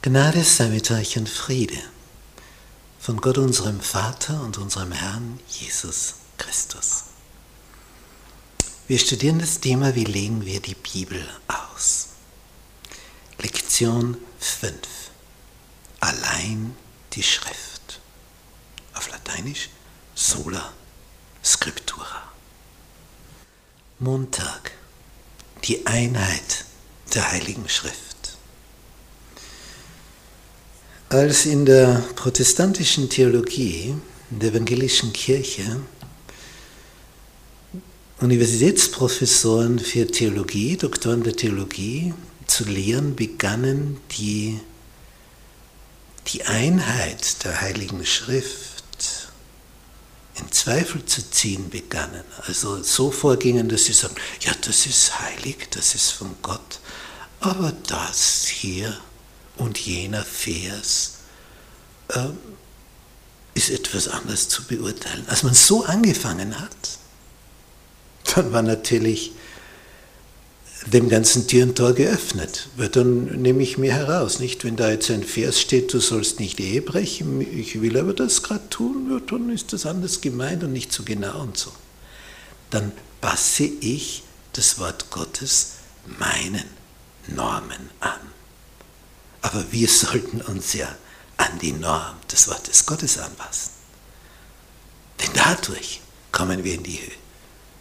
Gnade sei mit euch und Friede von Gott unserem Vater und unserem Herrn Jesus Christus. Wir studieren das Thema, wie legen wir die Bibel aus. Lektion 5. Allein die Schrift. Auf Lateinisch sola scriptura. Montag. Die Einheit der Heiligen Schrift. Als in der protestantischen Theologie, der evangelischen Kirche, Universitätsprofessoren für Theologie, Doktoren der Theologie zu lehren begannen, die, die Einheit der Heiligen Schrift in Zweifel zu ziehen begannen. Also so vorgingen, dass sie sagen, ja, das ist heilig, das ist von Gott, aber das hier und jener Vers äh, ist etwas anders zu beurteilen. Als man so angefangen hat, dann war natürlich dem ganzen Tor geöffnet. Weil dann nehme ich mir heraus, nicht? Wenn da jetzt ein Vers steht, du sollst nicht Ehe brechen, ich will aber das gerade tun, ja, dann ist das anders gemeint und nicht so genau und so. Dann passe ich das Wort Gottes meinen Normen an. Aber wir sollten uns ja an die Norm des Wortes Gottes anpassen. Denn dadurch kommen wir in die Höhe.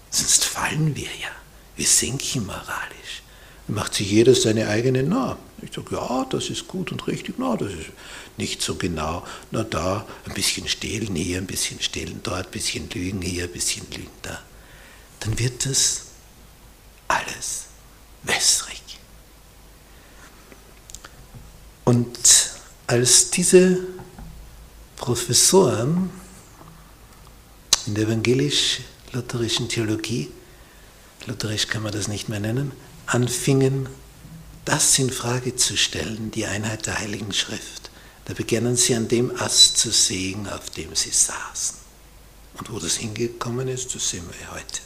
Sonst fallen wir ja. Wir sinken moralisch. Dann macht sich jeder seine eigene Norm. Ich sage, ja, das ist gut und richtig, na, das ist nicht so genau. Na, da ein bisschen stehlen hier, ein bisschen stehlen dort, ein bisschen lügen hier, ein bisschen lügen da. Dann wird das alles wässrig. Und als diese Professoren in der evangelisch-lutherischen Theologie, lutherisch kann man das nicht mehr nennen, anfingen, das in Frage zu stellen, die Einheit der Heiligen Schrift, da begannen sie an dem Ast zu sägen, auf dem sie saßen. Und wo das hingekommen ist, das sehen wir heute.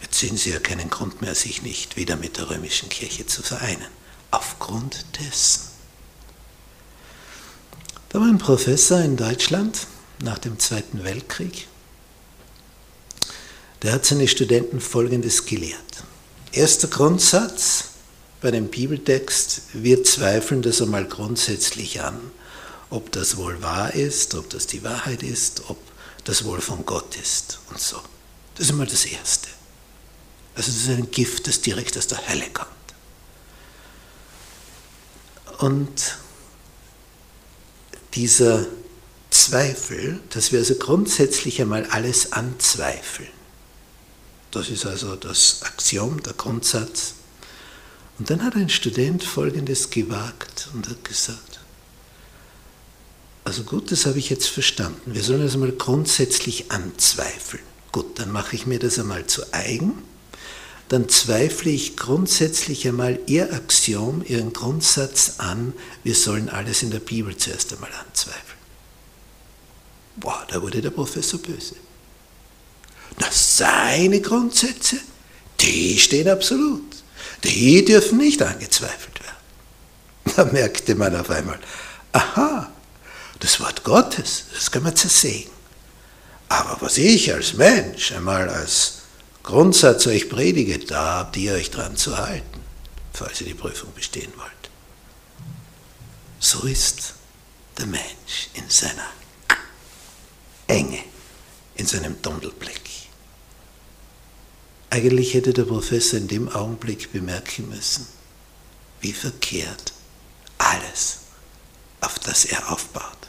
Jetzt sehen Sie ja keinen Grund mehr, sich nicht wieder mit der römischen Kirche zu vereinen aufgrund dessen. Da war ein Professor in Deutschland nach dem Zweiten Weltkrieg, der hat seine Studenten Folgendes gelehrt. Erster Grundsatz bei dem Bibeltext, wir zweifeln das einmal grundsätzlich an, ob das wohl wahr ist, ob das die Wahrheit ist, ob das wohl von Gott ist und so. Das ist einmal das Erste. Also das ist ein Gift, das direkt aus der Hölle kommt. Und dieser Zweifel, dass wir also grundsätzlich einmal alles anzweifeln, das ist also das Axiom, der Grundsatz. Und dann hat ein Student Folgendes gewagt und hat gesagt, also gut, das habe ich jetzt verstanden. Wir sollen das einmal grundsätzlich anzweifeln. Gut, dann mache ich mir das einmal zu eigen dann zweifle ich grundsätzlich einmal Ihr Axiom, Ihren Grundsatz an, wir sollen alles in der Bibel zuerst einmal anzweifeln. Boah, da wurde der Professor böse. Na, seine Grundsätze, die stehen absolut. Die dürfen nicht angezweifelt werden. Da merkte man auf einmal, aha, das Wort Gottes, das kann man zersägen. Aber was ich als Mensch einmal als Grundsatz euch predige, da habt ihr euch dran zu halten, falls ihr die Prüfung bestehen wollt. So ist der Mensch in seiner Enge, in seinem Tunnelblick. Eigentlich hätte der Professor in dem Augenblick bemerken müssen, wie verkehrt alles, auf das er aufbaut,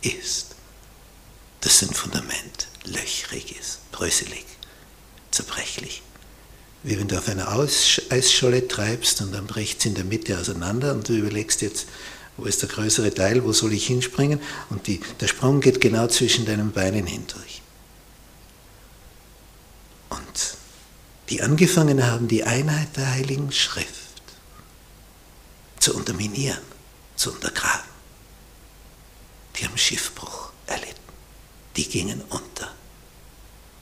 ist, dass sein Fundament löchrig ist, bröselig zerbrechlich. Wie wenn du auf einer Eisscholle treibst und dann bricht es in der Mitte auseinander und du überlegst jetzt, wo ist der größere Teil, wo soll ich hinspringen? Und die, der Sprung geht genau zwischen deinen Beinen hindurch. Und die angefangen haben, die Einheit der Heiligen Schrift zu unterminieren, zu untergraben. Die haben Schiffbruch erlitten. Die gingen unter.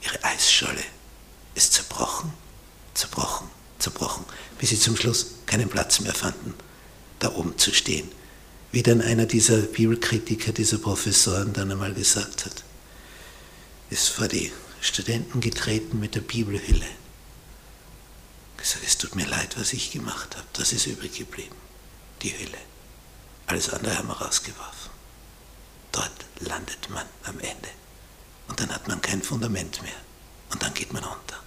Ihre Eisscholle ist zerbrochen, zerbrochen, zerbrochen, bis sie zum Schluss keinen Platz mehr fanden. da oben zu stehen. Wie dann einer dieser Bibelkritiker, dieser Professoren dann einmal gesagt hat, ist vor die Studenten getreten mit der Bibelhülle. Gesagt, es tut mir leid, was ich gemacht habe. Das ist übrig geblieben. Die Hülle. Alles andere haben wir rausgeworfen. Dort landet man am Ende. Und dann hat man kein Fundament mehr. Und dann geht man unter.